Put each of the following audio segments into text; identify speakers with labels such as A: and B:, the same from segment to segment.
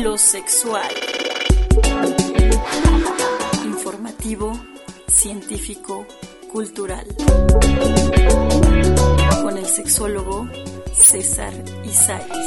A: Filosexual. Informativo, científico, cultural. Con el sexólogo César Isaacs.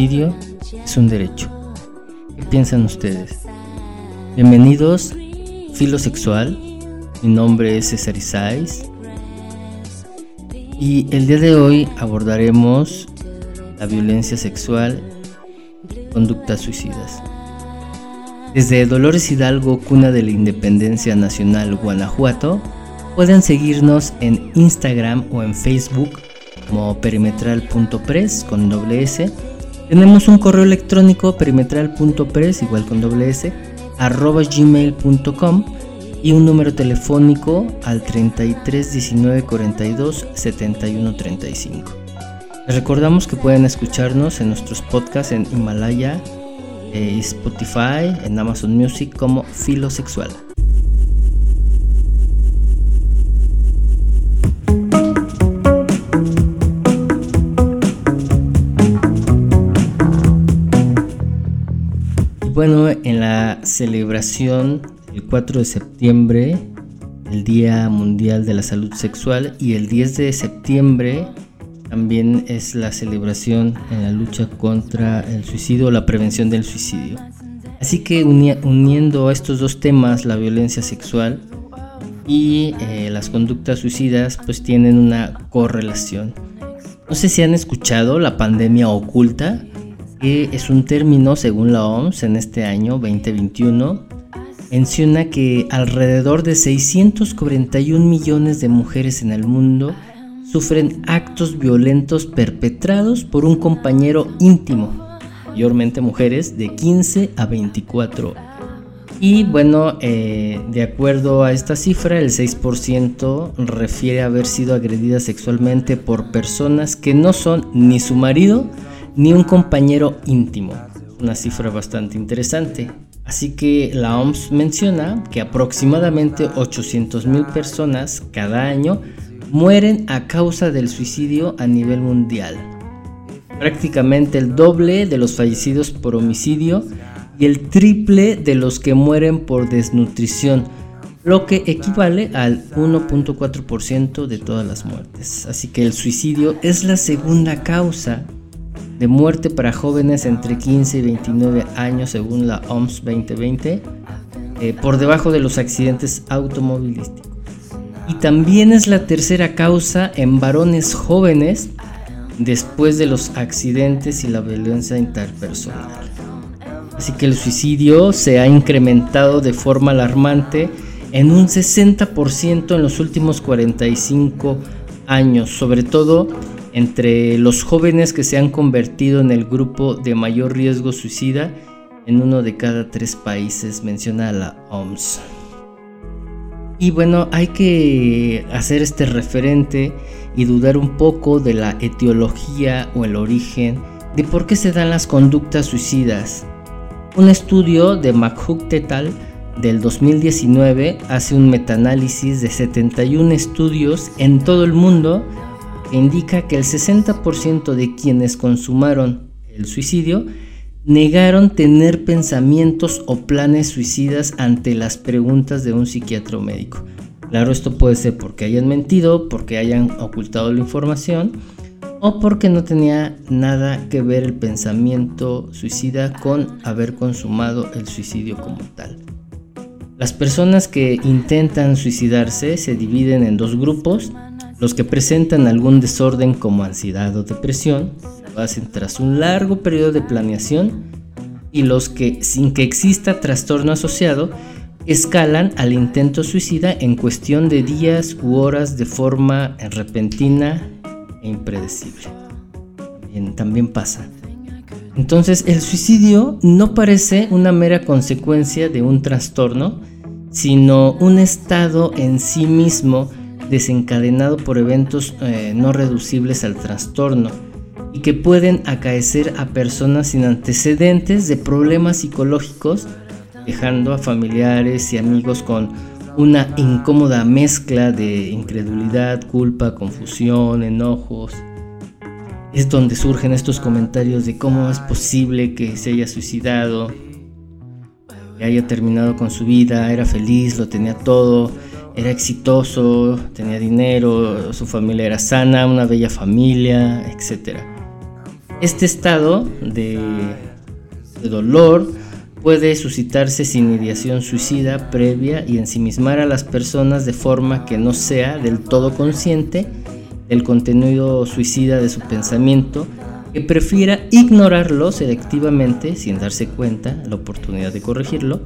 B: Es un derecho. ¿Qué piensan ustedes? Bienvenidos, Filosexual. Mi nombre es César Isais. Y el día de hoy abordaremos la violencia sexual, conductas suicidas. Desde Dolores Hidalgo, cuna de la Independencia Nacional Guanajuato, pueden seguirnos en Instagram o en Facebook como perimetral.press con doble S tenemos un correo electrónico perimetral.press, igual con doble s, arroba gmail.com y un número telefónico al 33 19 42 71 35. Les recordamos que pueden escucharnos en nuestros podcasts en Himalaya, eh, Spotify, en Amazon Music como Filosexual. Bueno, en la celebración el 4 de septiembre, el Día Mundial de la Salud Sexual, y el 10 de septiembre también es la celebración en la lucha contra el suicidio la prevención del suicidio. Así que uniendo estos dos temas, la violencia sexual y eh, las conductas suicidas, pues tienen una correlación. No sé si han escuchado la pandemia oculta que es un término, según la OMS, en este año 2021, menciona que alrededor de 641 millones de mujeres en el mundo sufren actos violentos perpetrados por un compañero íntimo, mayormente mujeres de 15 a 24 y bueno, eh, de acuerdo a esta cifra, el 6% refiere a haber sido agredida sexualmente por personas que no son ni su marido ni un compañero íntimo. Una cifra bastante interesante. Así que la OMS menciona que aproximadamente 800.000 personas cada año mueren a causa del suicidio a nivel mundial. Prácticamente el doble de los fallecidos por homicidio y el triple de los que mueren por desnutrición, lo que equivale al 1.4% de todas las muertes. Así que el suicidio es la segunda causa de muerte para jóvenes entre 15 y 29 años según la OMS 2020, eh, por debajo de los accidentes automovilísticos. Y también es la tercera causa en varones jóvenes después de los accidentes y la violencia interpersonal. Así que el suicidio se ha incrementado de forma alarmante en un 60% en los últimos 45 años, sobre todo entre los jóvenes que se han convertido en el grupo de mayor riesgo suicida en uno de cada tres países, menciona la OMS. Y bueno, hay que hacer este referente y dudar un poco de la etiología o el origen de por qué se dan las conductas suicidas. Un estudio de McHugh et al. del 2019 hace un metaanálisis de 71 estudios en todo el mundo indica que el 60% de quienes consumaron el suicidio negaron tener pensamientos o planes suicidas ante las preguntas de un psiquiatra o médico. Claro, esto puede ser porque hayan mentido, porque hayan ocultado la información o porque no tenía nada que ver el pensamiento suicida con haber consumado el suicidio como tal. Las personas que intentan suicidarse se dividen en dos grupos los que presentan algún desorden como ansiedad o depresión lo hacen tras un largo periodo de planeación y los que, sin que exista trastorno asociado, escalan al intento suicida en cuestión de días u horas de forma repentina e impredecible. También, también pasa. Entonces el suicidio no parece una mera consecuencia de un trastorno, sino un estado en sí mismo desencadenado por eventos eh, no reducibles al trastorno y que pueden acaecer a personas sin antecedentes de problemas psicológicos, dejando a familiares y amigos con una incómoda mezcla de incredulidad, culpa, confusión, enojos. Es donde surgen estos comentarios de cómo es posible que se haya suicidado, que haya terminado con su vida, era feliz, lo tenía todo, era exitoso, tenía dinero, su familia era sana, una bella familia, etc. Este estado de, dolor puede suscitarse sin ideación suicida previa y ensimismar a las personas de forma que no sea del todo consciente del contenido suicida de su pensamiento, que prefiera ignorarlo selectivamente sin darse cuenta, la oportunidad de corregirlo,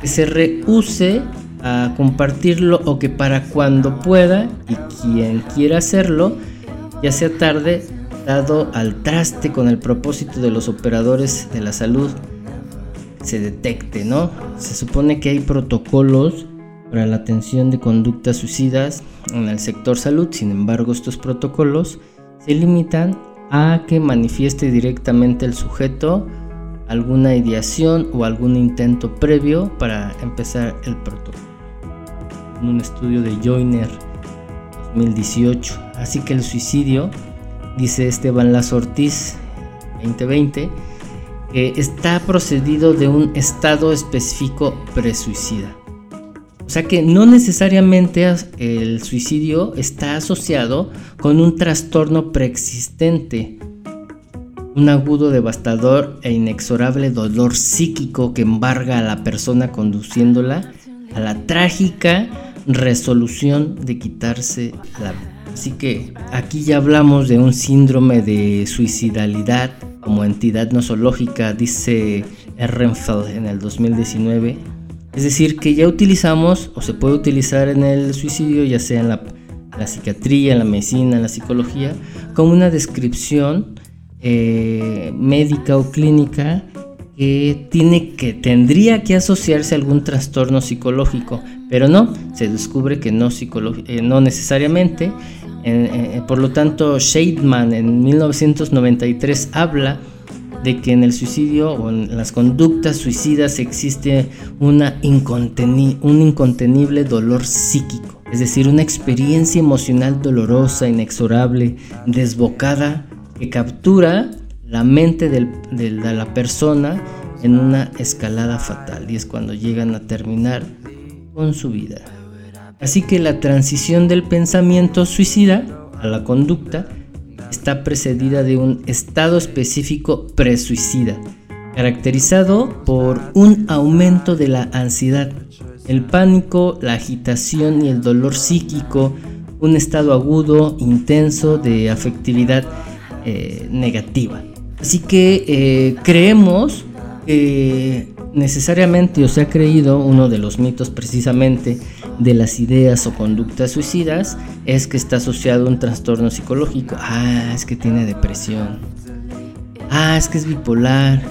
B: que se rehúse a compartirlo o que para cuando pueda y quien quiera hacerlo, ya sea tarde, dado al traste con el propósito de los operadores de la salud, se detecte, ¿no? Se supone que hay protocolos para la atención de conductas suicidas en el sector salud, sin embargo estos protocolos se limitan a que manifieste directamente el sujeto alguna ideación o algún intento previo para empezar el protocolo un estudio de Joyner 2018. Así que el suicidio, dice Esteban Lazo Ortiz 2020, que está procedido de un estado específico presuicida. O sea que no necesariamente el suicidio está asociado con un trastorno preexistente, un agudo, devastador e inexorable dolor psíquico que embarga a la persona conduciéndola a la trágica resolución de quitarse la vida. Así que aquí ya hablamos de un síndrome de suicidalidad como entidad nosológica, dice Ehrenfeld en el 2019. Es decir, que ya utilizamos o se puede utilizar en el suicidio, ya sea en la, psiquiatría, en la medicina, en la psicología, como una descripción eh, médica o clínica que tiene que tendría que asociarse a algún trastorno psicológico, pero no, se descubre que no, eh, no necesariamente. Eh, por lo tanto, Shademan en 1993 habla de que en el suicidio o en las conductas suicidas existe una un incontenible dolor psíquico, es decir, una experiencia emocional dolorosa, inexorable, desbocada, que captura la mente de la persona en una escalada fatal y es cuando llegan a terminar con su vida. Así que la transición del pensamiento suicida a la conducta está precedida de un estado específico presuicida, caracterizado por un aumento de la ansiedad, el pánico, la agitación y el dolor psíquico, un estado agudo, intenso de afectividad eh, negativa. Así que eh, creemos que necesariamente o se ha creído uno de los mitos precisamente de las ideas o conductas suicidas es que está asociado a un trastorno psicológico. Ah, es que tiene depresión. Ah, es que es bipolar.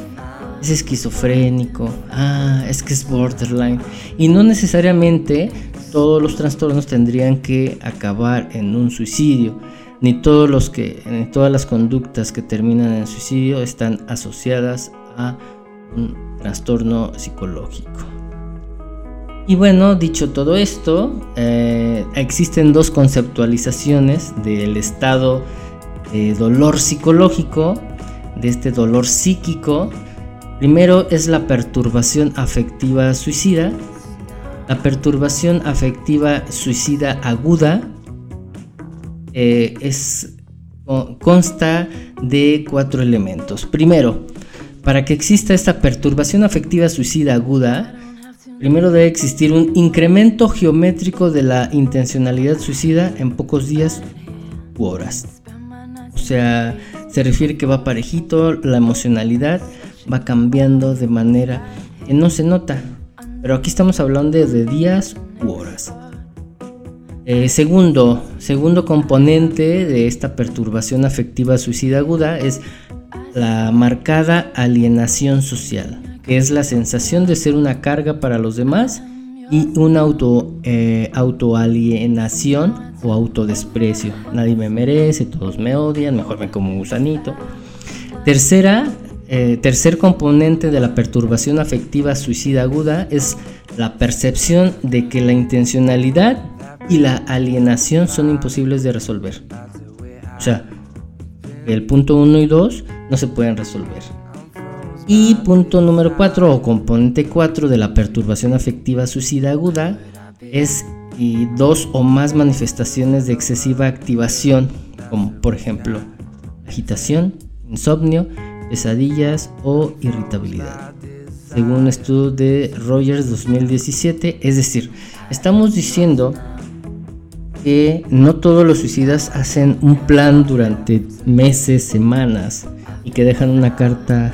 B: Es esquizofrénico. Ah, es que es borderline. Y no necesariamente todos los trastornos tendrían que acabar en un suicidio ni todos los que todas las conductas que terminan en suicidio están asociadas a un trastorno psicológico. Y bueno, dicho todo esto, eh, existen dos conceptualizaciones del estado de dolor psicológico, de este dolor psíquico. Primero es la perturbación afectiva suicida. La perturbación afectiva suicida aguda eh, es, consta de cuatro elementos. Primero, para que exista esta perturbación afectiva suicida aguda, primero debe existir un incremento geométrico de la intencionalidad suicida en pocos días u horas. O sea, se refiere que va parejito, la emocionalidad va cambiando de manera que no se nota. Pero aquí estamos hablando de días u horas. Eh, segundo, segundo componente de esta perturbación afectiva suicida aguda es la marcada alienación social, que es la sensación de ser una carga para los demás y una auto, eh, autoalienación o autodesprecio. Nadie me merece, todos me odian, mejor me como gusanito. Tercera, eh, tercer componente de la perturbación afectiva suicida aguda es la percepción de que la intencionalidad y la alienación son imposibles de resolver. O sea, el punto 1 y 2 no se pueden resolver. Y punto número 4 o componente 4 de la perturbación afectiva suicida aguda es dos o más manifestaciones de excesiva activación, como por ejemplo agitación, insomnio, pesadillas o irritabilidad. Según un estudio de Rogers 2017, es decir, estamos diciendo que no todos los suicidas hacen un plan durante meses, semanas y que dejan una carta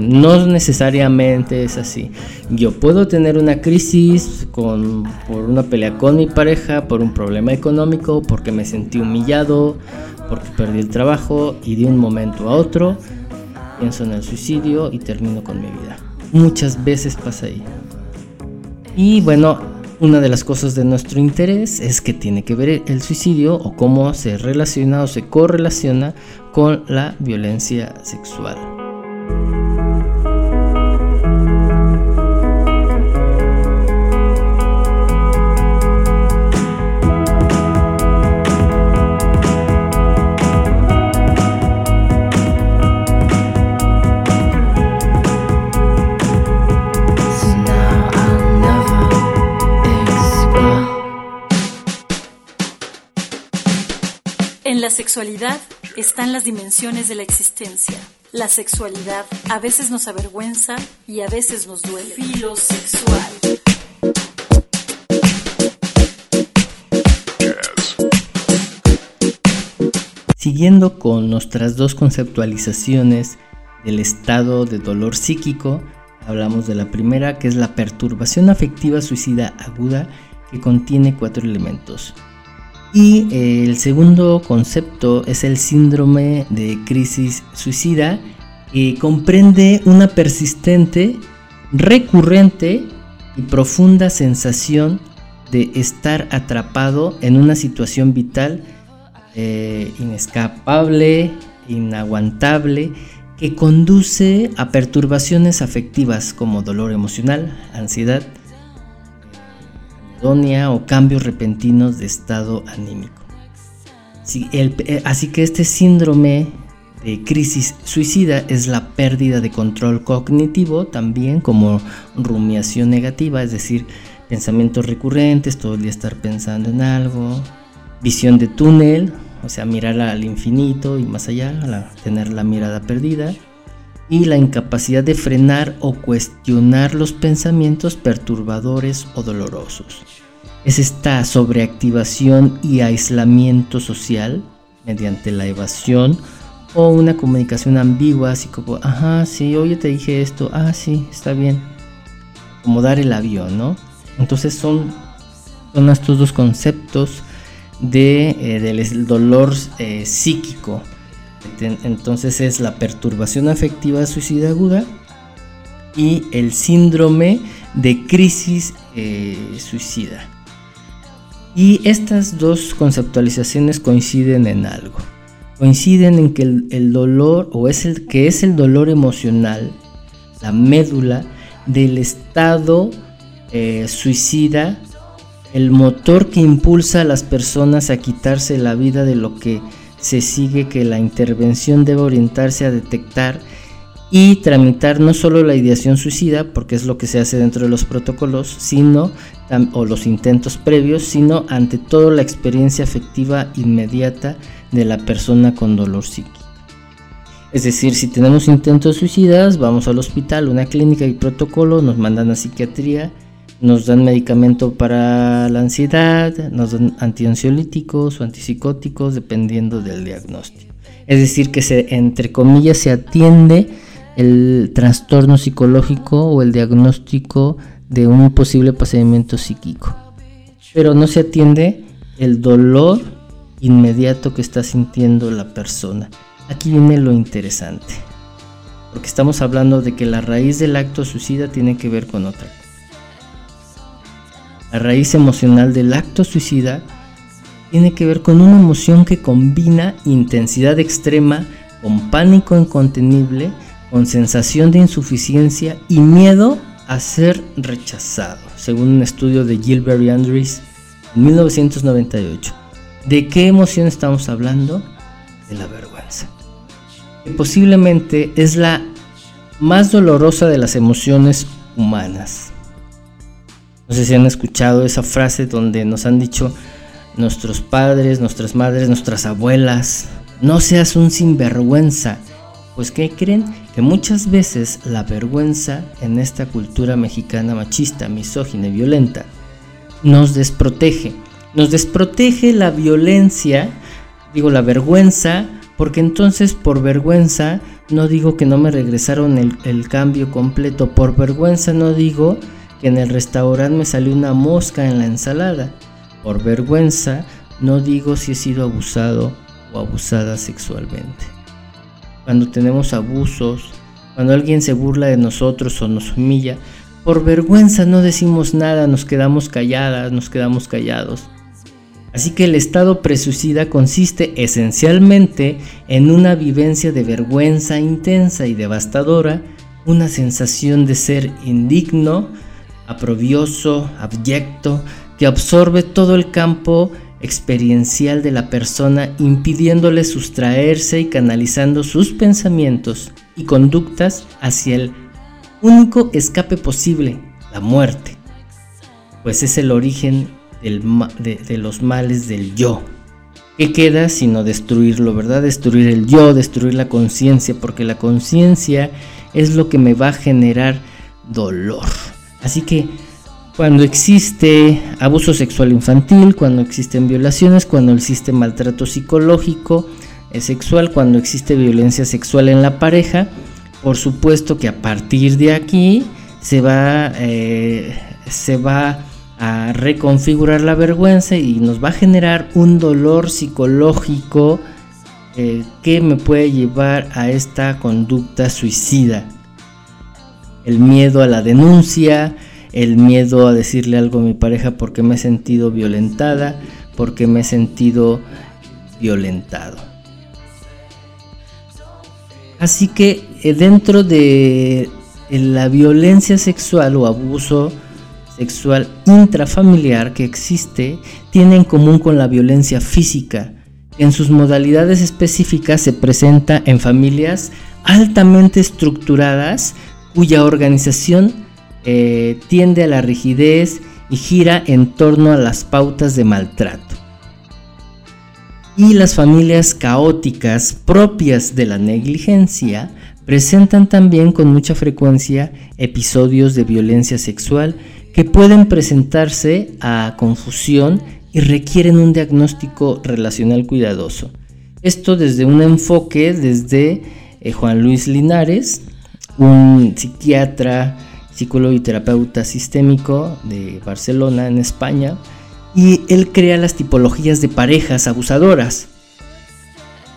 B: no necesariamente es así. Yo puedo tener una crisis con, por una pelea con mi pareja, por un problema económico, porque me sentí humillado, porque perdí el trabajo y de un momento a otro pienso en el suicidio y termino con mi vida. Muchas veces pasa ahí. Y bueno, una de las cosas de nuestro interés es que tiene que ver el suicidio o cómo se relaciona o se correlaciona con la violencia sexual.
A: La sexualidad están las dimensiones de la existencia. La sexualidad a veces nos avergüenza y a veces nos duele. Filosexual.
B: Siguiendo con nuestras dos conceptualizaciones del estado de dolor psíquico, hablamos de la primera que es la perturbación afectiva suicida aguda que contiene cuatro elementos. Y eh, el segundo concepto es el síndrome de crisis suicida, que comprende una persistente, recurrente y profunda sensación de estar atrapado en una situación vital eh, inescapable, inaguantable, que conduce a perturbaciones afectivas como dolor emocional, ansiedad, o cambios repentinos de estado anímico. Eh, así que este síndrome de crisis suicida es la pérdida de control cognitivo también como rumiación negativa, es decir, pensamientos recurrentes, todo el día estar pensando en algo, visión de túnel, o sea, mirar al infinito y más allá, tener la mirada perdida, y la incapacidad de frenar o cuestionar los pensamientos perturbadores o dolorosos. Es esta sobreactivación y aislamiento social mediante la evasión o una comunicación ambigua, así como, ajá, sí, oye, te dije esto, ah, sí, está bien. Como dar el avión, ¿no? Entonces son, son estos dos conceptos de, eh, del dolor eh, psíquico entonces es la perturbación afectiva suicida aguda y el síndrome de crisis eh, suicida. Y estas dos conceptualizaciones coinciden en algo. Coinciden en que el, dolor, o es el que es el dolor emocional, la médula del estado eh, suicida, el motor que impulsa a las personas a quitarse la vida de lo que se sigue que la intervención debe orientarse a detectar y tramitar no solo la ideación suicida, porque es lo que se hace dentro de los protocolos, sino o los intentos previos, sino ante todo la experiencia afectiva inmediata de la persona con dolor psíquico. Es decir, si tenemos intentos suicidas, vamos al hospital, una clínica y protocolo, nos mandan a psiquiatría nos dan medicamento para la ansiedad, nos dan antiansiolíticos o antipsicóticos dependiendo del diagnóstico. Es decir, que se, entre comillas se atiende el trastorno psicológico o el diagnóstico de un posible pasamiento psíquico. Pero no se atiende el dolor inmediato que está sintiendo la persona. Aquí viene lo interesante. Porque estamos hablando de que la raíz del acto suicida tiene que ver con otra La raíz emocional del acto suicida tiene que ver con una emoción que combina intensidad extrema con pánico incontenible, con sensación de insuficiencia y miedo a ser rechazado, según un estudio de Gilbert Andrews en 1998. ¿De qué emoción estamos hablando? De la vergüenza. Que posiblemente es la más dolorosa de las emociones humanas. No sé si han escuchado esa frase donde nos han dicho nuestros padres, nuestras madres, nuestras abuelas, no seas un sinvergüenza. Pues ¿qué creen? Que muchas veces la vergüenza en esta cultura mexicana machista, misógina y violenta nos desprotege. Nos desprotege la violencia, digo la vergüenza, porque entonces por vergüenza no digo que no me regresaron el, el cambio completo, por vergüenza no digo que en el restaurante me salió una mosca en la ensalada. Por vergüenza no digo si he sido abusado o abusada sexualmente. Cuando tenemos abusos, cuando alguien se burla de nosotros o nos humilla, por vergüenza no decimos nada, nos quedamos calladas, nos quedamos callados. Así que el estado presuicida consiste esencialmente en una vivencia de vergüenza intensa y devastadora, una sensación de ser indigno, aprobioso, abyecto, que absorbe todo el campo experiencial de la persona impidiéndole sustraerse y canalizando sus pensamientos y conductas hacia el único escape posible, la muerte, pues es el origen de, los males del yo. ¿Qué queda sino destruirlo, verdad? Destruir el yo, destruir la conciencia, porque la conciencia es lo que me va a generar dolor. Así que cuando existe abuso sexual infantil, cuando existen violaciones, cuando existe maltrato psicológico, sexual, cuando existe violencia sexual en la pareja, por supuesto que a partir de aquí se va, eh, se va a reconfigurar la vergüenza y nos va a generar un dolor psicológico eh, que me puede llevar a esta conducta suicida. El miedo a la denuncia, el miedo a decirle algo a mi pareja porque me he sentido violentada, porque me he sentido violentado. Así que eh, dentro de la violencia sexual o abuso sexual intrafamiliar que existe, tiene en común con la violencia física. En sus modalidades específicas se presenta en familias altamente estructuradas cuya organización eh, tiende a la rigidez y gira en torno a las pautas de maltrato. Y las familias caóticas propias de la negligencia presentan también con mucha frecuencia episodios de violencia sexual que pueden presentarse a confusión y requieren un diagnóstico relacional cuidadoso. Esto desde un enfoque desde eh, Juan Luis Linares, un psiquiatra psicólogo y terapeuta sistémico de Barcelona, en España, y él crea las tipologías de parejas abusadoras.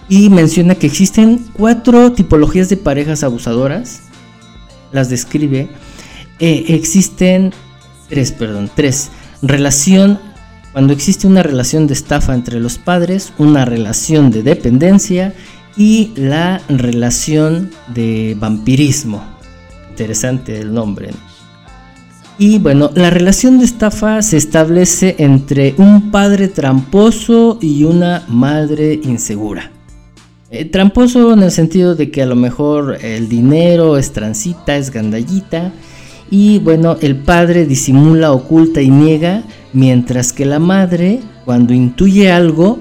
B: Y menciona que existen cuatro tipologías de parejas abusadoras, las describe. Eh, existen tres, perdón, tres. Relación, cuando existe una relación de estafa entre los padres, una relación de dependencia y la relación de vampirismo interesante el nombre. Y bueno, la relación de estafa se establece entre un padre tramposo y una madre insegura. Eh, tramposo en el sentido de que a lo mejor el dinero es transita, es gandallita. Y bueno, el padre disimula, oculta y niega, mientras que la madre, cuando intuye algo,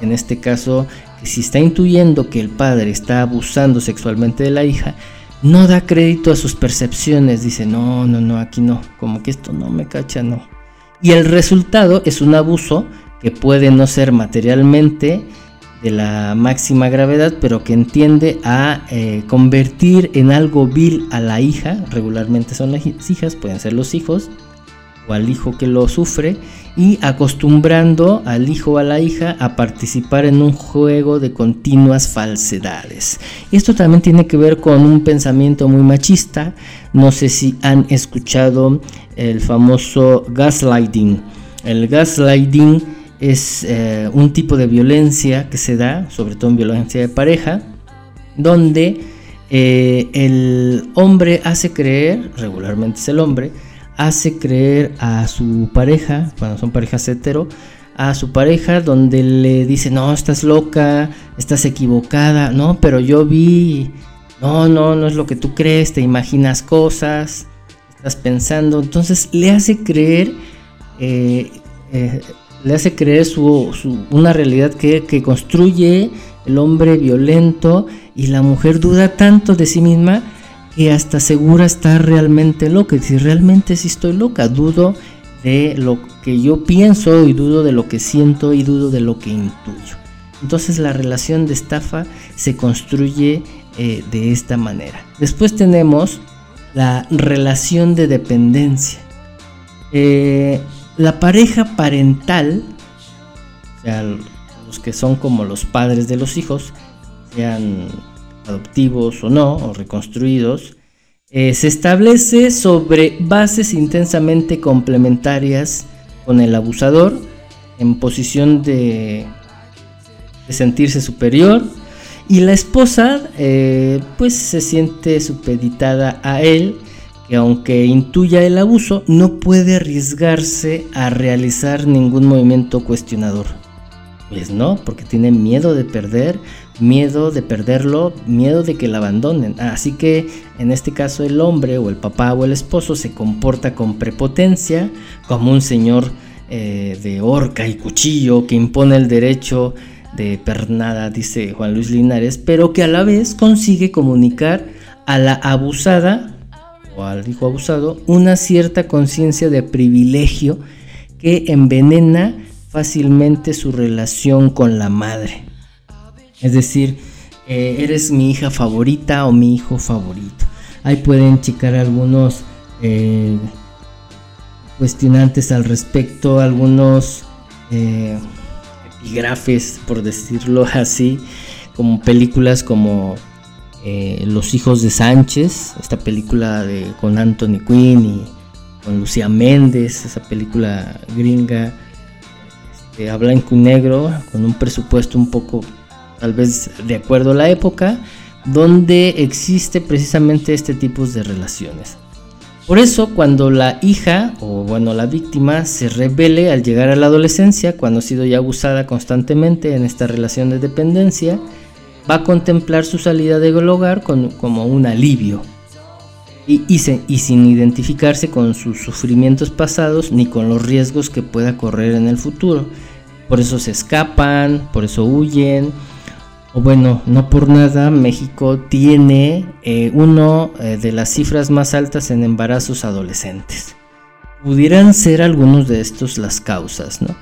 B: en este caso, si está intuyendo que el padre está abusando sexualmente de la hija, no da crédito a sus percepciones, dice, no, no, no, aquí no, como que esto no me cacha, no. Y el resultado es un abuso que puede no ser materialmente de la máxima gravedad, pero que entiende a eh, convertir en algo vil a la hija, regularmente son las hijas, pueden ser los hijos, o al hijo que lo sufre y acostumbrando al hijo o a la hija a participar en un juego de continuas falsedades. Esto también tiene que ver con un pensamiento muy machista. No sé si han escuchado el famoso gaslighting. El gaslighting es eh, un tipo de violencia que se da, sobre todo en violencia de pareja, donde eh, el hombre hace creer, regularmente es el hombre, hace creer a su pareja, cuando son parejas hetero, a su pareja donde le dice, no, estás loca, estás equivocada, no, pero yo vi, no, no, no es lo que tú crees, te imaginas cosas, estás pensando, entonces le hace creer, eh, eh, le hace creer su, una realidad que, que construye el hombre violento y la mujer duda tanto de sí misma que hasta segura está realmente loca. Si realmente sí estoy loca, dudo de lo que yo pienso y dudo de lo que siento y dudo de lo que intuyo. Entonces la relación de estafa se construye eh, de esta manera. Después tenemos la relación de dependencia. Eh, la pareja parental, o sea, los que son como los padres de los hijos, sean adoptivos o no, o reconstruidos, eh, se establece sobre bases intensamente complementarias con el abusador en posición de, sentirse superior y la esposa eh, pues se siente supeditada a él que aunque intuya el abuso no puede arriesgarse a realizar ningún movimiento cuestionador. Pues no, porque tiene miedo de perder, miedo de perderlo, miedo de que la abandonen. Así que en este caso el hombre o el papá o el esposo se comporta con prepotencia, como un señor eh, de horca y cuchillo que impone el derecho de pernada, dice Juan Luis Linares, pero que a la vez consigue comunicar a la abusada o al hijo abusado una cierta conciencia de privilegio que envenena fácilmente su relación con la madre. Es decir, eh, eres mi hija favorita o mi hijo favorito. Ahí pueden checar algunos eh, cuestionantes al respecto, algunos eh, epígrafes, por decirlo así, como películas como Los hijos de Sánchez, esta película de, con Anthony Quinn y con Lucía Méndez, esa película gringa este, a blanco y negro, con un presupuesto un poco, tal vez de acuerdo a la época, donde existe precisamente este tipo de relaciones. Por eso, cuando la hija, o bueno, la víctima, se revele al llegar a la adolescencia, cuando ha sido ya abusada constantemente en esta relación de dependencia, va a contemplar su salida del hogar como un alivio, y, sin identificarse con sus sufrimientos pasados ni con los riesgos que pueda correr en el futuro. Por eso se escapan, por eso huyen. O bueno, no por nada, México tiene eh, uno eh, de las cifras más altas en embarazos adolescentes. Pudieran ser algunos de estos las causas, ¿no?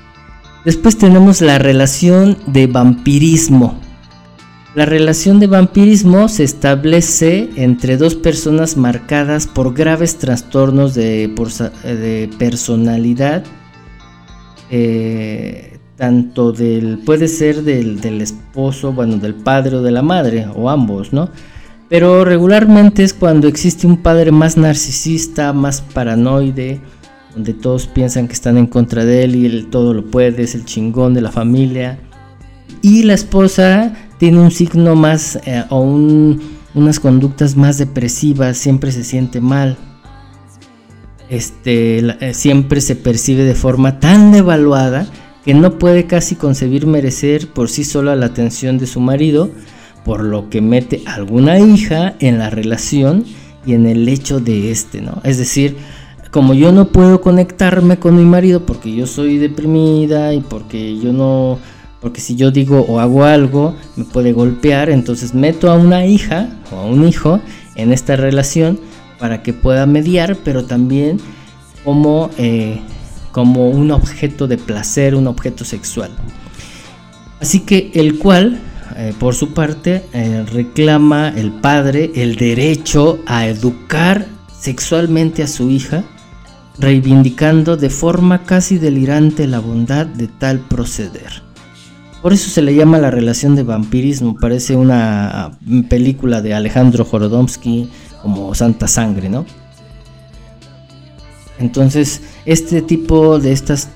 B: Después tenemos la relación de vampirismo. La relación de vampirismo se establece entre dos personas marcadas por graves trastornos de, personalidad, eh, tanto del, puede ser del, del, esposo, bueno, del padre o de la madre, o ambos, ¿no? Pero regularmente es cuando existe un padre más narcisista, más paranoide, donde todos piensan que están en contra de él y él todo lo puede, es el chingón de la familia. Y la esposa tiene un signo más eh, o unas conductas más depresivas, siempre se siente mal. Este, eh, siempre se percibe de forma tan devaluada que no puede casi concebir merecer por sí sola la atención de su marido, por lo que mete alguna hija en la relación y en el hecho de este, ¿no? Es decir, como yo no puedo conectarme con mi marido porque yo soy deprimida y porque yo no porque si yo digo o hago algo, me puede golpear, entonces meto a una hija o a un hijo en esta relación para que pueda mediar, pero también como, eh, como un objeto de placer, un objeto sexual. Así que el cual, eh, por su parte, eh, reclama el padre el derecho a educar sexualmente a su hija reivindicando de forma casi delirante la bondad de tal proceder. Por eso se le llama la relación de vampirismo, parece una película de Alejandro Jorodomsky como Santa Sangre, ¿no? Entonces, este tipo de estas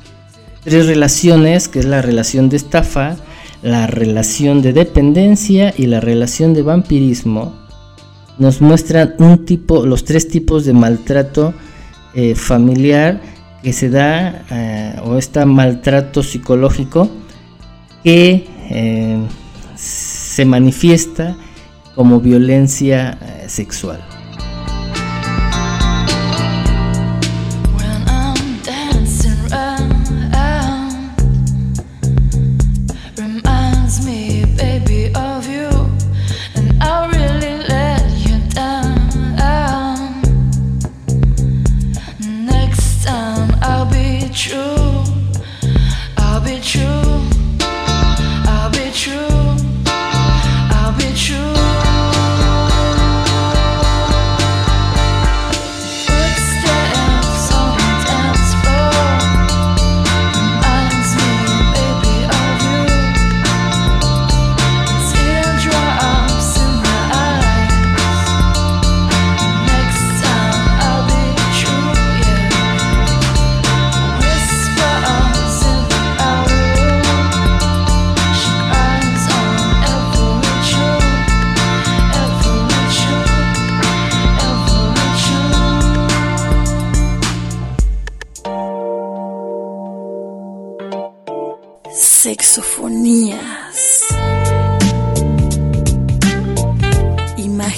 B: tres relaciones, que es la relación de estafa, la relación de dependencia y la relación de vampirismo, nos muestran un tipo, los tres tipos de maltrato eh, familiar que se da, eh, o este maltrato psicológico que eh, se manifiesta como violencia sexual.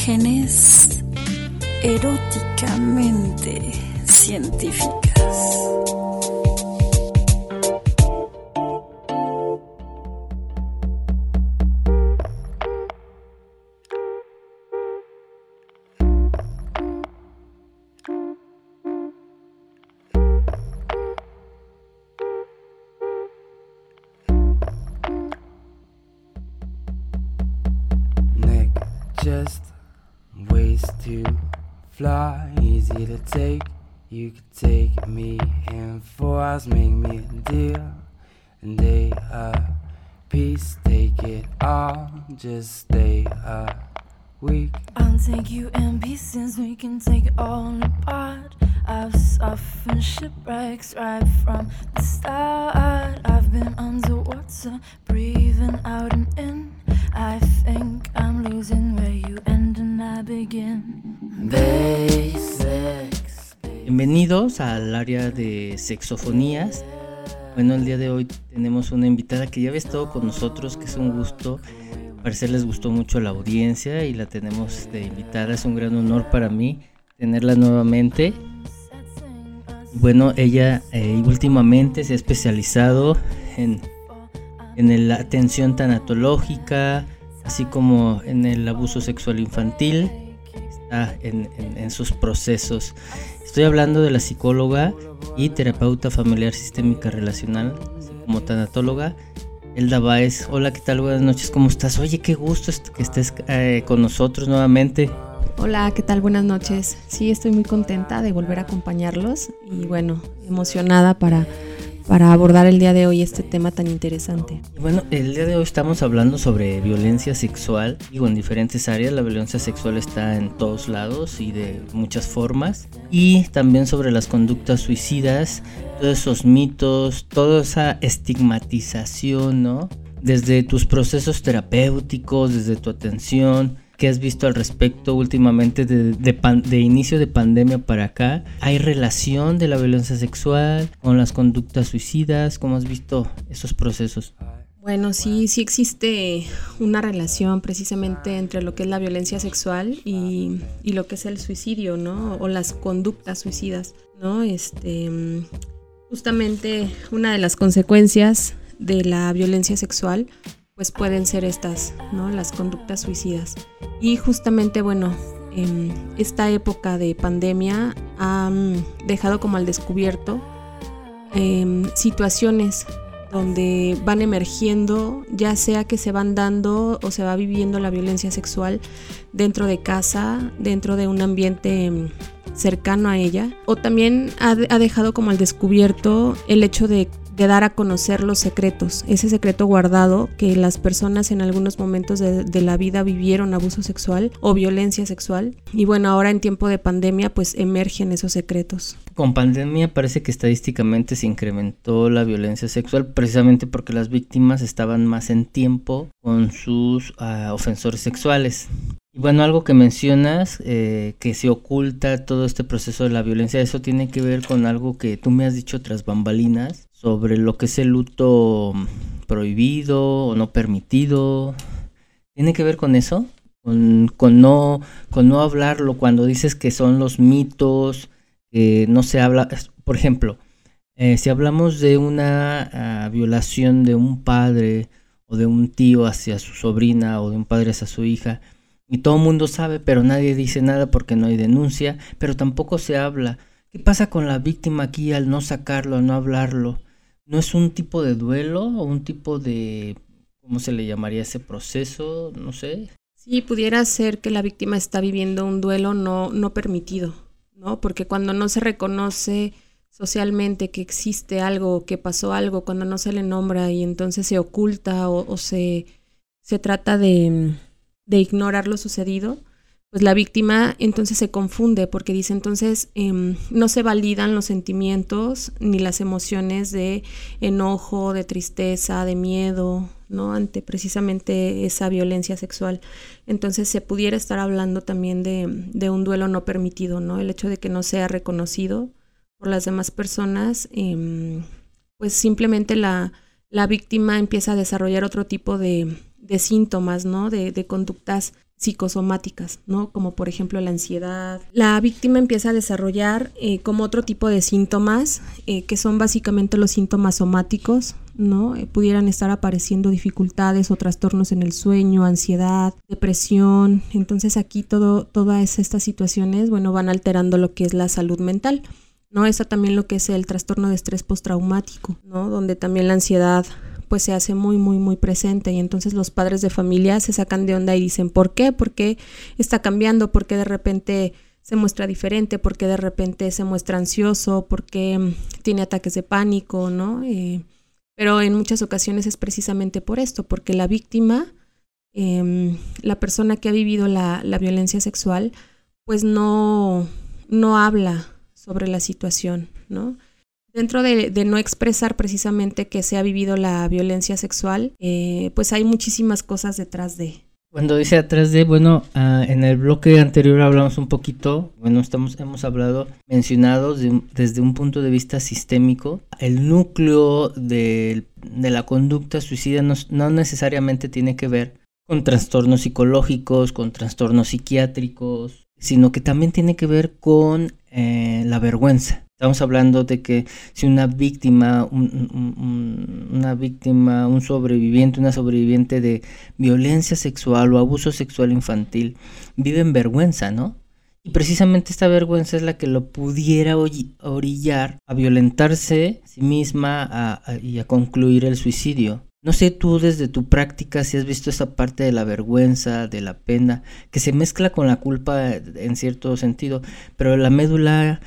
A: imágenes eróticamente científicas.
C: You could take me and four hours, make me a deal. And they a piece, take it all, just stay a week.
D: I'll take you in pieces, we can take it all apart. I've suffered shipwrecks right from the start. I've been underwater, breathing out and in. I think I'm losing where you end and I begin.
C: Basic.
B: Bienvenidos al área de sexofonías. Bueno, el día de hoy tenemos una invitada que ya había estado con nosotros, que es un gusto. Al parecer les gustó mucho la audiencia y la tenemos de invitada. Es un gran honor para mí tenerla nuevamente. Bueno, ella eh, últimamente se ha especializado en, en la atención tanatológica, así como en el abuso sexual infantil. Está en, en sus procesos. Estoy hablando de la psicóloga y terapeuta familiar sistémica relacional, como tanatóloga, Elda Baez. Hola, ¿qué tal? Buenas noches, ¿cómo estás? Oye, qué gusto que estés eh, con nosotros nuevamente.
E: Hola, ¿qué tal? Buenas noches. Sí, estoy muy contenta de volver a acompañarlos y bueno, emocionada para para abordar el día de hoy este tema tan interesante.
B: Bueno, el día de hoy estamos hablando sobre violencia sexual, digo, en diferentes áreas, la violencia sexual está en todos lados y de muchas formas, y también sobre las conductas suicidas, todos esos mitos, toda esa estigmatización, ¿no? Desde tus procesos terapéuticos, desde tu atención, ¿Qué has visto al respecto últimamente de, inicio de pandemia para acá? ¿Hay relación de la violencia sexual con las conductas suicidas? ¿Cómo has visto esos procesos?
E: Bueno, sí, sí existe una relación precisamente entre lo que es la violencia sexual y, y, lo que es el suicidio, ¿no? O las conductas suicidas, ¿no? Este, justamente una de las consecuencias de la violencia sexual pues pueden ser estas, ¿no? Las conductas suicidas. Y justamente, bueno, en esta época de pandemia han dejado como al descubierto em, situaciones donde van emergiendo, ya sea que se van dando o se va viviendo la violencia sexual dentro de casa, dentro de un ambiente em, cercano a ella, o también ha, ha dejado como al descubierto el hecho de de dar a conocer los secretos, ese secreto guardado que las personas en algunos momentos de, la vida vivieron abuso sexual o violencia sexual. Y bueno, ahora en tiempo de pandemia pues emergen esos secretos.
B: Con pandemia parece que estadísticamente se incrementó la violencia sexual precisamente porque las víctimas estaban más en tiempo con sus ah, ofensores sexuales. Y bueno, algo que mencionas, eh, que se oculta todo este proceso de la violencia, eso tiene que ver con algo que tú me has dicho tras bambalinas, sobre lo que es el luto prohibido o no permitido. ¿Tiene que ver con eso? Con, no, con no hablarlo cuando dices que son los mitos, que no se habla. Por ejemplo, eh, si hablamos de una ah, violación de un padre o de un tío hacia su sobrina o de un padre hacia su hija, y todo el mundo sabe, pero nadie dice nada porque no hay denuncia, pero tampoco se habla. ¿Qué pasa con la víctima aquí al no sacarlo, al no hablarlo? ¿No es un tipo de duelo o un tipo de, ¿cómo se le llamaría ese proceso? No sé.
E: Sí, pudiera ser que la víctima está viviendo un duelo no, no permitido, ¿no? Porque cuando no se reconoce socialmente que existe algo, que pasó algo, cuando no se le nombra y entonces se oculta o, se, se trata de, de ignorar lo sucedido, pues la víctima entonces se confunde porque dice entonces em, no se validan los sentimientos ni las emociones de enojo, de tristeza, de miedo, ¿no? Ante precisamente esa violencia sexual. Entonces se pudiera estar hablando también de, de un duelo no permitido, ¿no? El hecho de que no sea reconocido por las demás personas, em, pues simplemente la, la víctima empieza a desarrollar otro tipo de, de síntomas, ¿no? De, de conductas psicosomáticas, ¿no? Como por ejemplo la ansiedad. La víctima empieza a desarrollar eh, como otro tipo de síntomas, eh, que son básicamente los síntomas somáticos, ¿no? Eh, pudieran estar apareciendo dificultades o trastornos en el sueño, ansiedad, depresión. Entonces aquí todo, todas estas situaciones, bueno, van alterando lo que es la salud mental. ¿no? Eso también lo que es el trastorno de estrés postraumático, ¿no? Donde también la ansiedad pues se hace muy, muy, muy presente y entonces los padres de familia se sacan de onda y dicen, ¿por qué? ¿Por qué está cambiando? ¿Por qué de repente se muestra diferente? ¿Por qué de repente se muestra ansioso? ¿Por qué mm, tiene ataques de pánico? ¿no? Eh, pero en muchas ocasiones es precisamente por esto, porque la víctima, em, la persona que ha vivido la, la violencia sexual, pues no, no habla sobre la situación, ¿no? Dentro de, no expresar precisamente que se ha vivido la violencia sexual, eh, pues hay muchísimas cosas detrás de.
B: Cuando dice atrás de, bueno, ah, en el bloque anterior hablamos un poquito, bueno, estamos, hemos hablado, mencionado desde un punto de vista sistémico, el núcleo de, la conducta suicida no, necesariamente tiene que ver con trastornos psicológicos, con trastornos psiquiátricos, sino que también tiene que ver con eh, la vergüenza. Estamos hablando de que si una víctima, una víctima, un sobreviviente, una sobreviviente de violencia sexual o abuso sexual infantil, vive en vergüenza, ¿no? Y precisamente esta vergüenza es la que lo pudiera orillar a violentarse a sí misma y a concluir el suicidio. No sé tú desde tu práctica si has visto esa parte de la vergüenza, de la pena, que se mezcla con la culpa en cierto sentido, pero la médula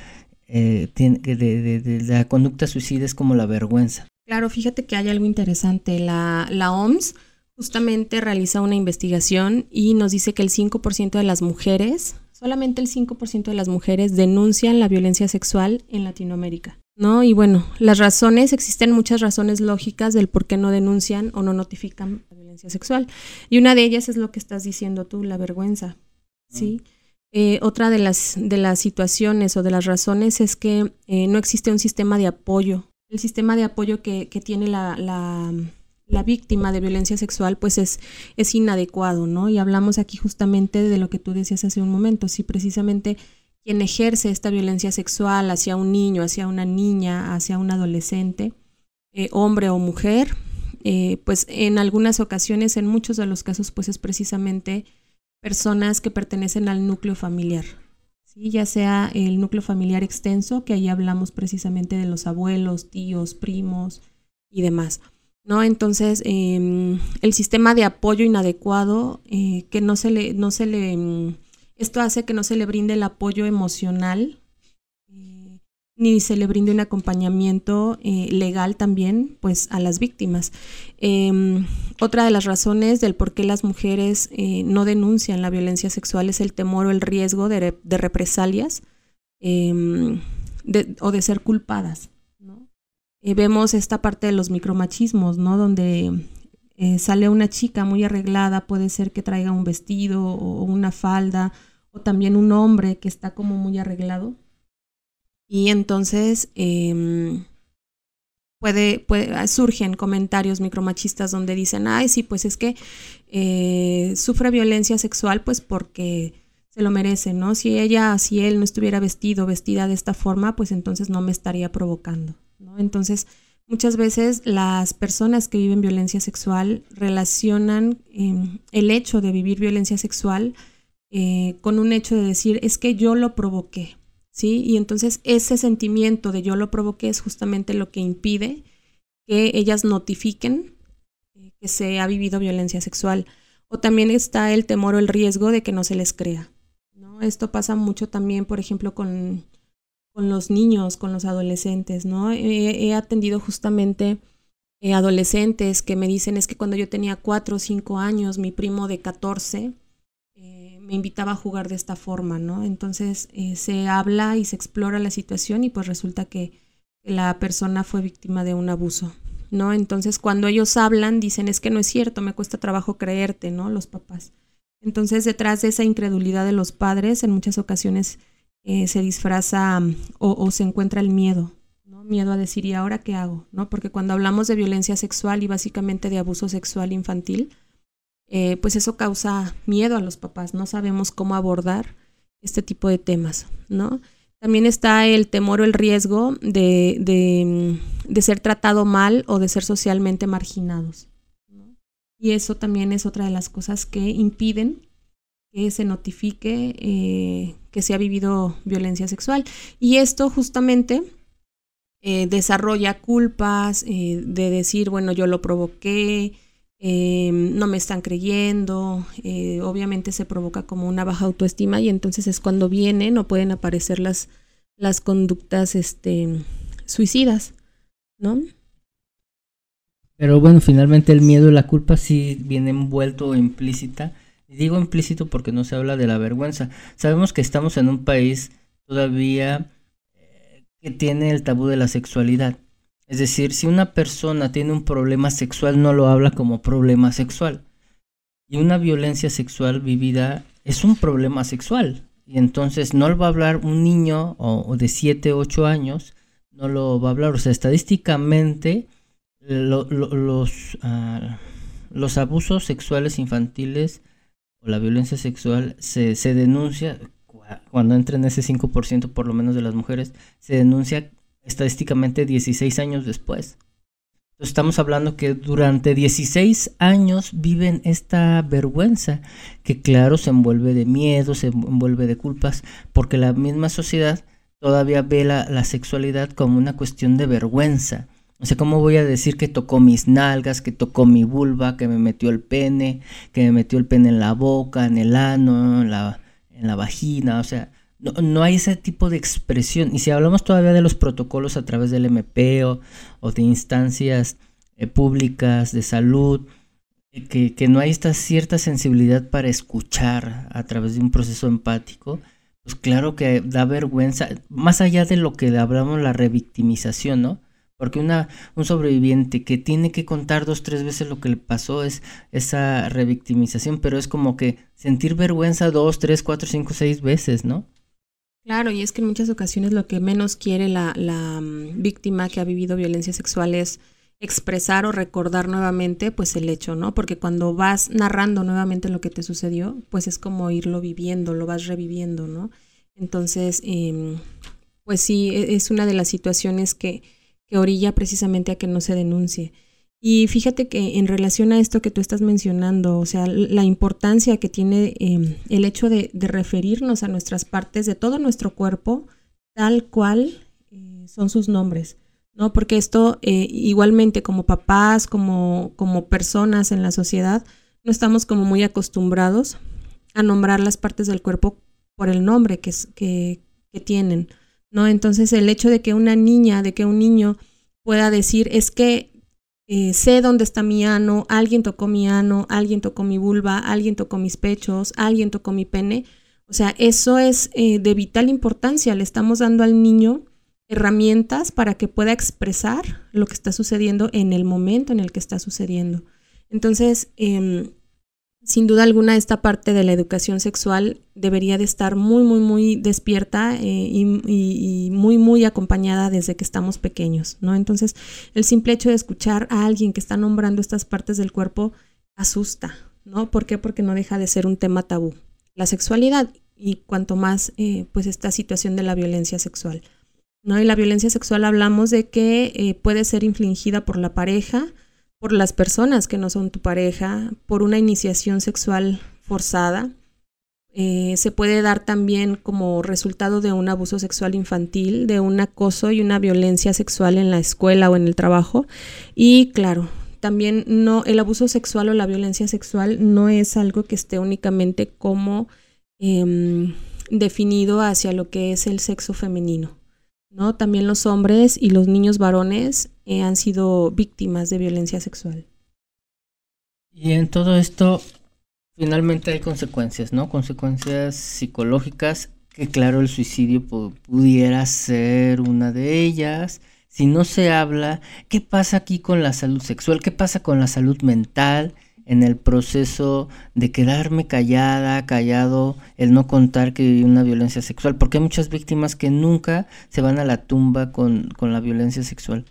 B: eh, de, la conducta suicida es como la vergüenza.
E: Claro, fíjate que hay algo interesante. La, la OMS justamente realiza una investigación y nos dice que el 5% de las mujeres, solamente el 5% de las mujeres denuncian la violencia sexual en Latinoamérica. ¿No? Y bueno, las razones, existen muchas razones lógicas del por qué no denuncian o no notifican la violencia sexual. Y una de ellas es lo que estás diciendo tú, la vergüenza. ¿Sí? Eh, otra de las, de las situaciones o de las razones es que eh, no existe un sistema de apoyo. El sistema de apoyo que, que tiene la, la, víctima de violencia sexual pues es, es inadecuado, ¿no? Y hablamos aquí justamente de lo que tú decías hace un momento, si precisamente quien ejerce esta violencia sexual hacia un niño, hacia una niña, hacia un adolescente, eh, hombre o mujer, pues en algunas ocasiones, en muchos de los casos, pues es precisamente personas que pertenecen al núcleo familiar, ¿sí? ya sea el núcleo familiar extenso, que ahí hablamos precisamente de los abuelos, tíos, primos y demás. ¿no? Entonces, em, el sistema de apoyo inadecuado, eh, que no se le, no se le, mm, esto hace que no se le brinde el apoyo emocional ni se le brinde un acompañamiento eh, legal también pues a las víctimas. Em, otra de las razones del por qué las mujeres eh, no denuncian la violencia sexual es el temor o el riesgo de, represalias em, o de ser culpadas. Eh, vemos esta parte de los micromachismos, ¿no? donde sale una chica muy arreglada, puede ser que traiga un vestido o una falda, o también un hombre que está como muy arreglado y entonces em, puede, puede, surgen comentarios micromachistas donde dicen, ay, sí, pues es que eh, sufre violencia sexual pues porque se lo merece, ¿no? Si ella, si él no estuviera vestido, vestida de esta forma, pues entonces no me estaría provocando, ¿no? Entonces, muchas veces las personas que viven violencia sexual relacionan em, el hecho de vivir violencia sexual eh, con un hecho de decir, es que yo lo provoqué, ¿sí? Y entonces ese sentimiento de yo lo provoqué es justamente lo que impide que ellas notifiquen eh, que se ha vivido violencia sexual. O también está el temor o el riesgo de que no se les crea. ¿no? Esto pasa mucho también, por ejemplo, con, con los niños, con los adolescentes. ¿no? He, atendido justamente eh, adolescentes que me dicen es que cuando yo tenía cuatro o cinco años, mi primo de 14 me invitaba a jugar de esta forma, ¿no? Entonces eh, se habla y se explora la situación y pues resulta que la persona fue víctima de un abuso, ¿no? Entonces cuando ellos hablan dicen es que no es cierto, me cuesta trabajo creerte, ¿no? Los papás. Entonces detrás de esa incredulidad de los padres en muchas ocasiones eh, se disfraza o, o, se encuentra el miedo, ¿no? Miedo a decir ¿y ahora qué hago? ¿no? Porque cuando hablamos de violencia sexual y básicamente de abuso sexual infantil, eh, pues eso causa miedo a los papás, no sabemos cómo abordar este tipo de temas, ¿no? También está el temor o el riesgo de, de, ser tratado mal o de ser socialmente marginados. Y eso también es otra de las cosas que impiden que se notifique eh, que se ha vivido violencia sexual. Y esto justamente eh, desarrolla culpas de decir, bueno, yo lo provoqué, eh, no me están creyendo, eh, obviamente se provoca como una baja autoestima y entonces es cuando vienen o pueden aparecer las, las conductas este, suicidas, ¿no?
B: Pero bueno, finalmente el miedo y la culpa sí viene envuelto implícita. Digo implícito porque no se habla de la vergüenza. Sabemos que estamos en un país todavía eh, que tiene el tabú de la sexualidad. Es decir, si una persona tiene un problema sexual, no lo habla como problema sexual. Y una violencia sexual vivida es un problema sexual. Y entonces no lo va a hablar un niño o, de 7, 8 años, no lo va a hablar. O sea, estadísticamente los, ah, los abusos sexuales infantiles o la violencia sexual se, se denuncia, cuando entra en ese 5% por lo menos de las mujeres, se denuncia estadísticamente 16 años después. estamos hablando que durante 16 años viven esta vergüenza, que claro se envuelve de miedo, se envuelve de culpas, porque la misma sociedad todavía ve la, la sexualidad como una cuestión de vergüenza. O sea, ¿cómo voy a decir que tocó mis nalgas, que tocó mi vulva, que me metió el pene, que me metió el pene en la boca, en el ano, en la, en la vagina? O sea, no, hay ese tipo de expresión. Y si hablamos todavía de los protocolos a través del MP o, de instancias eh, públicas de salud, eh, que, que, no hay esta cierta sensibilidad para escuchar a través de un proceso empático, pues claro que da vergüenza, más allá de lo que hablamos la revictimización, ¿no? Porque una, un sobreviviente que tiene que contar dos, tres veces lo que le pasó es esa revictimización, pero es como que sentir vergüenza dos, tres, cuatro, cinco, seis veces, ¿no?
E: Claro, y es que en muchas ocasiones lo que menos quiere la, la mm, víctima que ha vivido violencia sexual es expresar o recordar nuevamente pues el hecho, ¿no? Porque cuando vas narrando nuevamente lo que te sucedió, pues es como irlo viviendo, lo vas reviviendo, ¿no? Entonces, eh, pues sí, e, es una de las situaciones que, que orilla precisamente a que no se denuncie. Y fíjate que en relación a esto que tú estás mencionando, o sea, la importancia que tiene em, el hecho de, referirnos a nuestras partes de todo nuestro cuerpo tal cual eh, son sus nombres, ¿no? Porque esto eh, igualmente como papás, como, como personas en la sociedad, no estamos como muy acostumbrados a nombrar las partes del cuerpo por el nombre que, que, que tienen. ¿no? Entonces el hecho de que una niña, de que un niño pueda decir, es que eh, sé dónde está mi ano, alguien tocó mi ano, alguien tocó mi vulva, alguien tocó mis pechos, alguien tocó mi pene. O sea, eso es eh, de vital importancia. Le estamos dando al niño herramientas para que pueda expresar lo que está sucediendo en el momento en el que está sucediendo. Entonces, em, sin duda alguna, esta parte de la educación sexual debería de estar muy, muy, muy despierta eh, y, muy, muy acompañada desde que estamos pequeños, ¿no? Entonces, el simple hecho de escuchar a alguien que está nombrando estas partes del cuerpo asusta, ¿no? ¿Por qué? Porque no deja de ser un tema tabú. La sexualidad y cuanto más, eh, pues, esta situación de la violencia sexual, ¿no? Y la violencia sexual hablamos de que eh, puede ser infligida por la pareja, por las personas que no son tu pareja, por una iniciación sexual forzada. Eh, se puede dar también como resultado de un abuso sexual infantil, de un acoso y una violencia sexual en la escuela o en el trabajo. Y claro, también no, el abuso sexual o la violencia sexual no es algo que esté únicamente como em, definido hacia lo que es el sexo femenino. ¿No? También los hombres y los niños varones eh, han sido víctimas de violencia sexual.
B: Y en todo esto, finalmente hay consecuencias, ¿no? Consecuencias psicológicas, que claro, el suicidio pudiera ser una de ellas. Si no se habla, ¿qué pasa aquí con la salud sexual? ¿Qué pasa con la salud mental? En el proceso de quedarme callada, callado, el no contar que hay una violencia sexual, porque hay muchas víctimas que nunca se van a la tumba con, con la violencia sexual.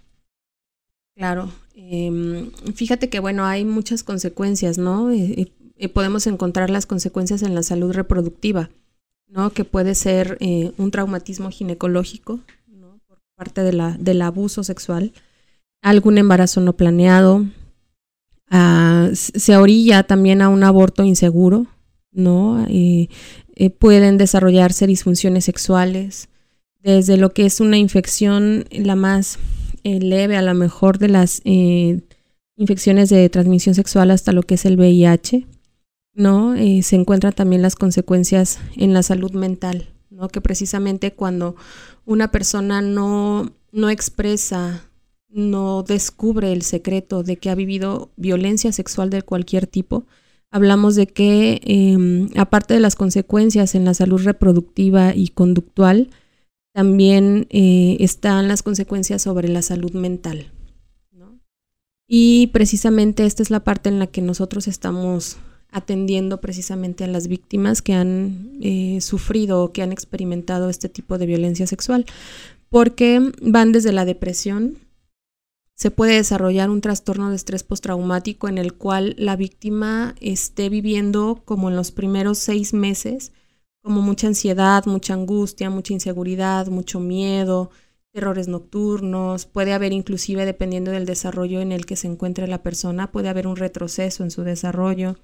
E: Claro, em, fíjate que bueno, hay muchas consecuencias, ¿no? Eh, eh, podemos encontrar las consecuencias en la salud reproductiva, ¿no? Que puede ser eh, un traumatismo ginecológico, ¿no? Por parte de la, del abuso sexual, algún embarazo no planeado, Ah, se orilla también a un aborto inseguro, ¿no? Eh, pueden desarrollarse disfunciones sexuales, desde lo que es una infección la más eh, leve a lo mejor de las eh, infecciones de transmisión sexual hasta lo que es el VIH, ¿no? se encuentran también las consecuencias en la salud mental, ¿no? Que precisamente cuando una persona no, no expresa no descubre el secreto de que ha vivido violencia sexual de cualquier tipo, hablamos de que em, aparte de las consecuencias en la salud reproductiva y conductual, también eh, están las consecuencias sobre la salud mental. Y precisamente esta es la parte en la que nosotros estamos atendiendo precisamente a las víctimas que han eh, sufrido o que han experimentado este tipo de violencia sexual, porque van desde la depresión, se puede desarrollar un trastorno de estrés postraumático en el cual la víctima esté viviendo como en los primeros seis meses, como mucha ansiedad, mucha angustia, mucha inseguridad, mucho miedo, terrores nocturnos, puede haber inclusive, dependiendo del desarrollo en el que se encuentre la persona, puede haber un retroceso en su desarrollo.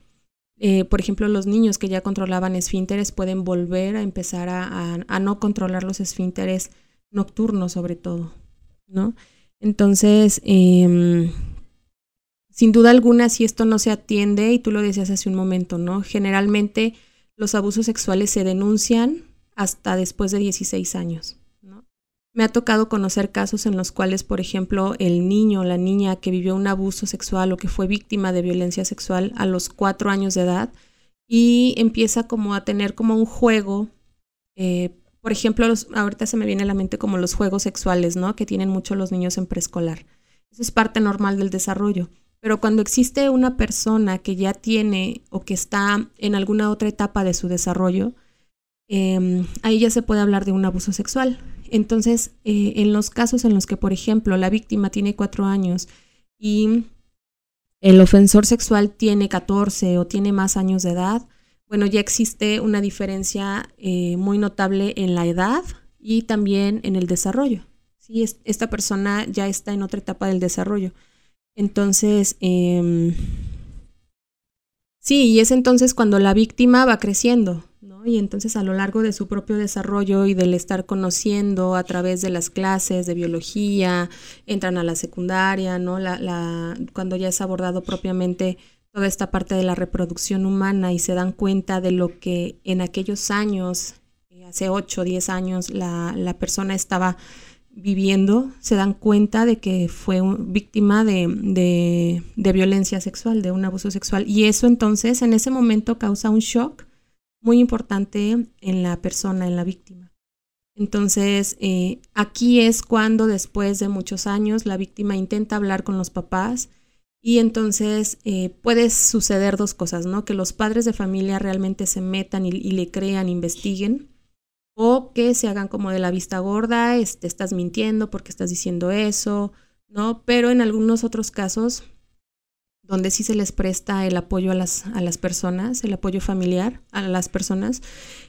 E: Eh, por ejemplo, los niños que ya controlaban esfínteres pueden volver a empezar a, a no controlar los esfínteres nocturnos sobre todo, ¿no? Entonces, em, sin duda alguna, si esto no se atiende, y tú lo decías hace un momento, ¿no? Generalmente los abusos sexuales se denuncian hasta después de 16 años. ¿no? Me ha tocado conocer casos en los cuales, por ejemplo, el niño o la niña que vivió un abuso sexual o que fue víctima de violencia sexual a los cuatro años de edad y empieza como a tener como un juego eh, por ejemplo, ahorita se me viene a la mente como los juegos sexuales, ¿no? Que tienen mucho los niños en preescolar. Eso es parte normal del desarrollo. Pero cuando existe una persona que ya tiene o que está en alguna otra etapa de su desarrollo, em, ahí ya se puede hablar de un abuso sexual. Entonces, eh, en los casos en los que, por ejemplo, la víctima tiene cuatro años y el ofensor sexual tiene 14 o tiene más años de edad, bueno, ya existe una diferencia eh, muy notable en la edad y también en el desarrollo. ¿sí? esta persona ya está en otra etapa del desarrollo. Entonces, em, sí, y es entonces cuando la víctima va creciendo, ¿no? Y entonces a lo largo de su propio desarrollo y del estar conociendo a través de las clases de biología, entran a la secundaria, ¿no? La, la, cuando ya es abordado propiamente toda esta parte de la reproducción humana y se dan cuenta de lo que en aquellos años, eh, hace 8 o 10 años la, la, persona estaba viviendo, se dan cuenta de que fue víctima de, de, de, violencia sexual, de un abuso sexual. Y eso entonces en ese momento causa un shock muy importante en la persona, en la víctima. Entonces, eh, aquí es cuando después de muchos años la víctima intenta hablar con los papás y entonces eh, puede suceder dos cosas, ¿no? Que los padres de familia realmente se metan y, le crean, investiguen, o que se hagan como de la vista gorda, estás mintiendo porque estás diciendo eso, ¿no? Pero en algunos otros casos, donde sí se les presta el apoyo a las, a las personas, el apoyo familiar a las personas,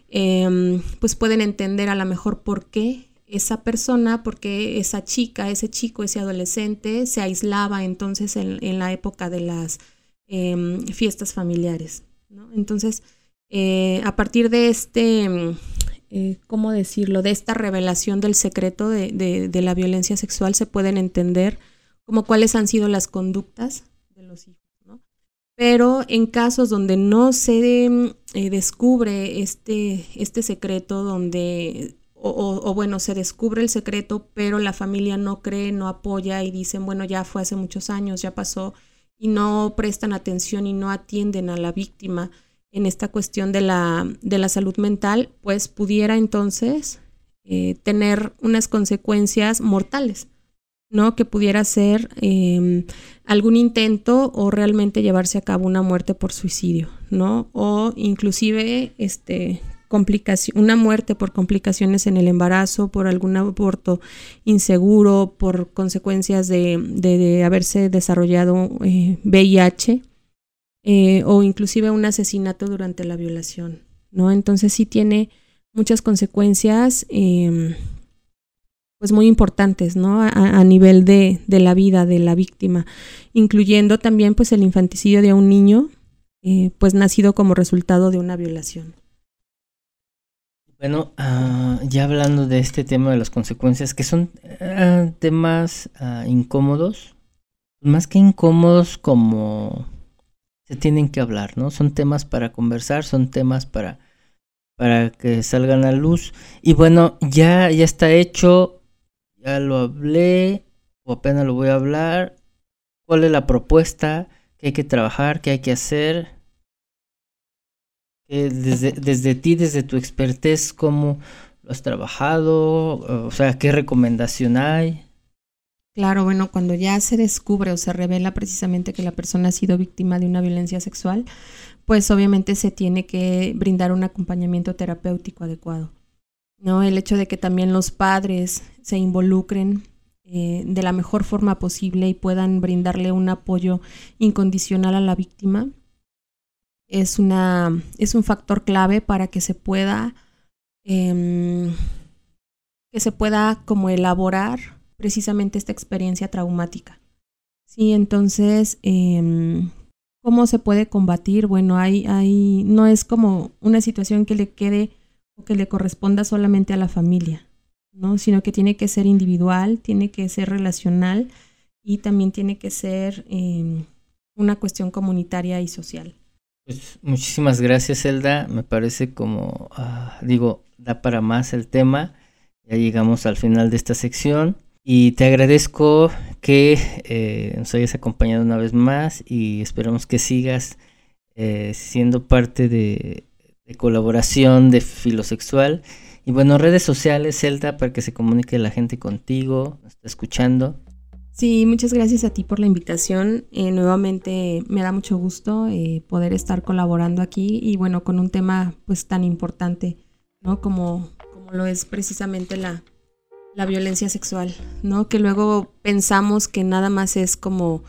E: em, pues pueden entender a lo mejor por qué esa persona, porque esa chica, ese chico, ese adolescente se aislaba entonces en, la época de las em, fiestas familiares. Entonces, eh, a partir de este, em, eh, ¿cómo decirlo?, de esta revelación del secreto de, la violencia sexual se pueden entender como cuáles han sido las conductas de los hijos. Pero en casos donde no se em, eh, descubre este, este secreto, donde o, bueno, se descubre el secreto, pero la familia no cree, no apoya y dicen, bueno, ya fue hace muchos años, ya pasó, y no prestan atención y no atienden a la víctima en esta cuestión de la, de la salud mental, pues pudiera entonces eh, tener unas consecuencias mortales, ¿no? Que pudiera ser em, algún intento o realmente llevarse a cabo una muerte por suicidio, ¿no? O inclusive este, complicación, una muerte por complicaciones en el embarazo, por algún aborto inseguro, por consecuencias de, haberse desarrollado VIH eh, eh, o inclusive un asesinato durante la violación, ¿no? Entonces sí tiene muchas consecuencias em, pues muy importantes, ¿no? A, nivel de, de, la vida de la víctima, incluyendo también pues el infanticidio de un niño, eh, pues nacido como resultado de una violación.
B: Bueno, ah, ya hablando de este tema de las consecuencias, que son ah, temas ah, incómodos, más que incómodos como se tienen que hablar, ¿no? Son temas para conversar, son temas para, para que salgan a luz. Y bueno, ya, ya está hecho, ya lo hablé, o apenas lo voy a hablar. ¿Cuál es la propuesta? ¿Qué hay que trabajar? ¿Qué hay que hacer? Desde, desde ti, desde tu expertez, cómo lo has trabajado, o sea, qué recomendación hay.
E: Claro, bueno, cuando ya se descubre o se revela precisamente que la persona ha sido víctima de una violencia sexual, pues obviamente se tiene que brindar un acompañamiento terapéutico adecuado. ¿no? El hecho de que también los padres se involucren eh, de la mejor forma posible y puedan brindarle un apoyo incondicional a la víctima, es, una, es un factor clave para que se pueda, em, que se pueda como elaborar precisamente esta experiencia traumática. Sí, entonces, em, ¿cómo se puede combatir? Bueno, hay, hay, no es como una situación que le quede o que le corresponda solamente a la familia, ¿no? Sino que tiene que ser individual, tiene que ser relacional y también tiene que ser em, una cuestión comunitaria y social.
B: Pues muchísimas gracias, Elda. Me parece como, ah, digo, da para más el tema. Ya llegamos al final de esta sección. Y te agradezco que eh, nos hayas acompañado una vez más y esperamos que sigas eh, siendo parte de, de, colaboración de Filosexual. Y bueno, redes sociales, Elda, para que se comunique la gente contigo, nos está escuchando.
E: Sí, muchas gracias a ti por la invitación. Eh, nuevamente me da mucho gusto eh, poder estar colaborando aquí y bueno, con un tema pues tan importante, ¿no? Como, como lo es precisamente la, la violencia sexual, ¿no? Que luego pensamos que nada más es como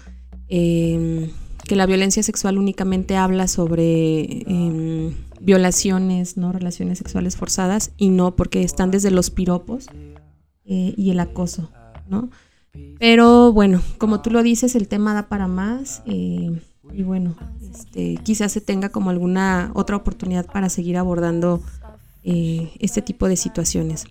E: em, que la violencia sexual únicamente habla sobre em, violaciones, ¿no? Relaciones sexuales forzadas y no, porque están desde los piropos eh, y el acoso, ¿no? Pero bueno, como tú lo dices, el tema da para más. Eh, y bueno, este, quizás se tenga como alguna otra oportunidad para seguir abordando eh, este tipo de situaciones.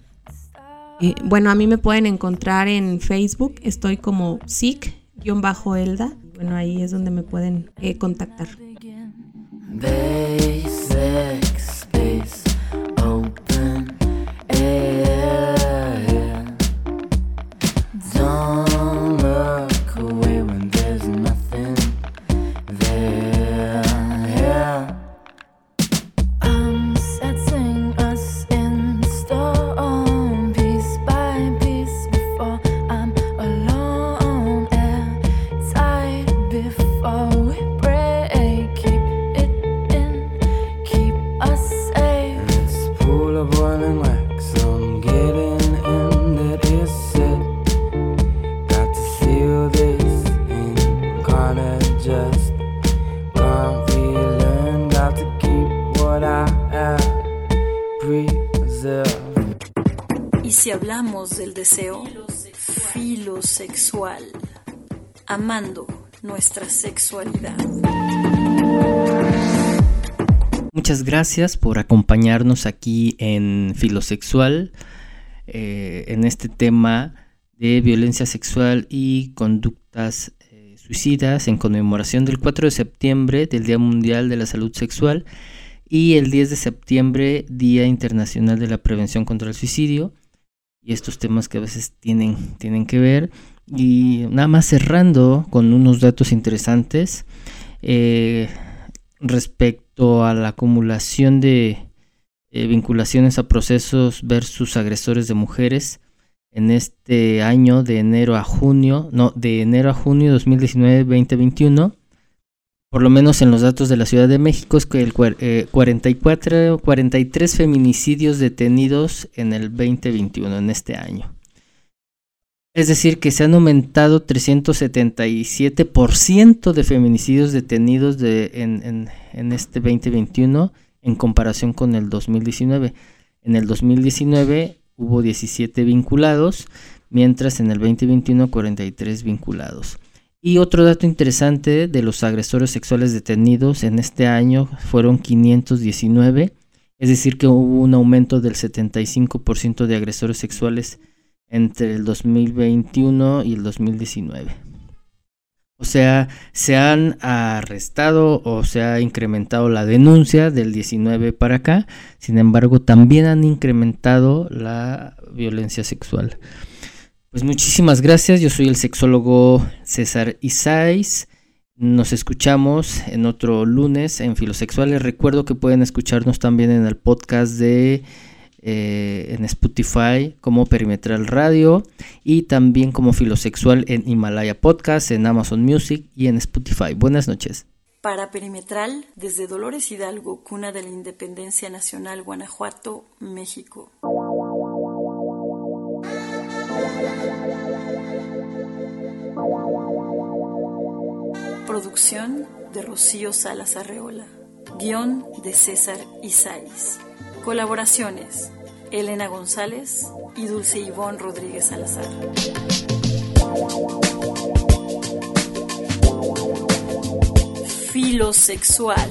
E: Eh, bueno, a mí me pueden encontrar en Facebook, estoy como SIC-Elda. Bueno, ahí es donde me pueden contactar.
A: Y deseo filosexual, amando nuestra sexualidad.
B: Muchas gracias por acompañarnos aquí en Filosexual, eh, en este tema de violencia sexual y conductas eh, suicidas en conmemoración del 4 de septiembre del Día Mundial de la Salud Sexual y el 10 de septiembre Día Internacional de la Prevención contra el Suicidio y estos temas que a veces tienen, tienen que ver. Y nada más cerrando con unos datos interesantes eh, respecto a la acumulación de eh, vinculaciones a procesos versus agresores de mujeres en este año de enero a junio, no, de enero a junio 2019-2021 por lo menos en los datos de la Ciudad de México, es que el 44, 43 eh, feminicidios detenidos en el 2021, en este año. Es decir, que se han aumentado 377% de feminicidios detenidos de, en, en este 2021 en comparación con el 2019. En el 2019 hubo 17 vinculados, mientras en el 2021 43 vinculados. Y otro dato interesante de los agresores sexuales detenidos en este año fueron 519, es decir, que hubo un aumento del 75% de agresores sexuales entre el 2021 y el 2019. O sea, se han arrestado o se ha incrementado la denuncia del 19 para acá, sin embargo, también han incrementado la violencia sexual. Pues muchísimas gracias, yo soy el sexólogo César Isais. Nos escuchamos en otro lunes en Filosexuales. Recuerdo que pueden escucharnos también en el podcast de eh, en Spotify como Perimetral Radio y también como Filosexual en Himalaya Podcast, en Amazon Music y en Spotify. Buenas noches.
A: Para Perimetral, desde Dolores Hidalgo, cuna de la Independencia Nacional, Guanajuato, México. Producción de Rocío Salas Arreola. Guión de César Isais. Colaboraciones: Elena González y Dulce Ivón Rodríguez Salazar. Filosexual.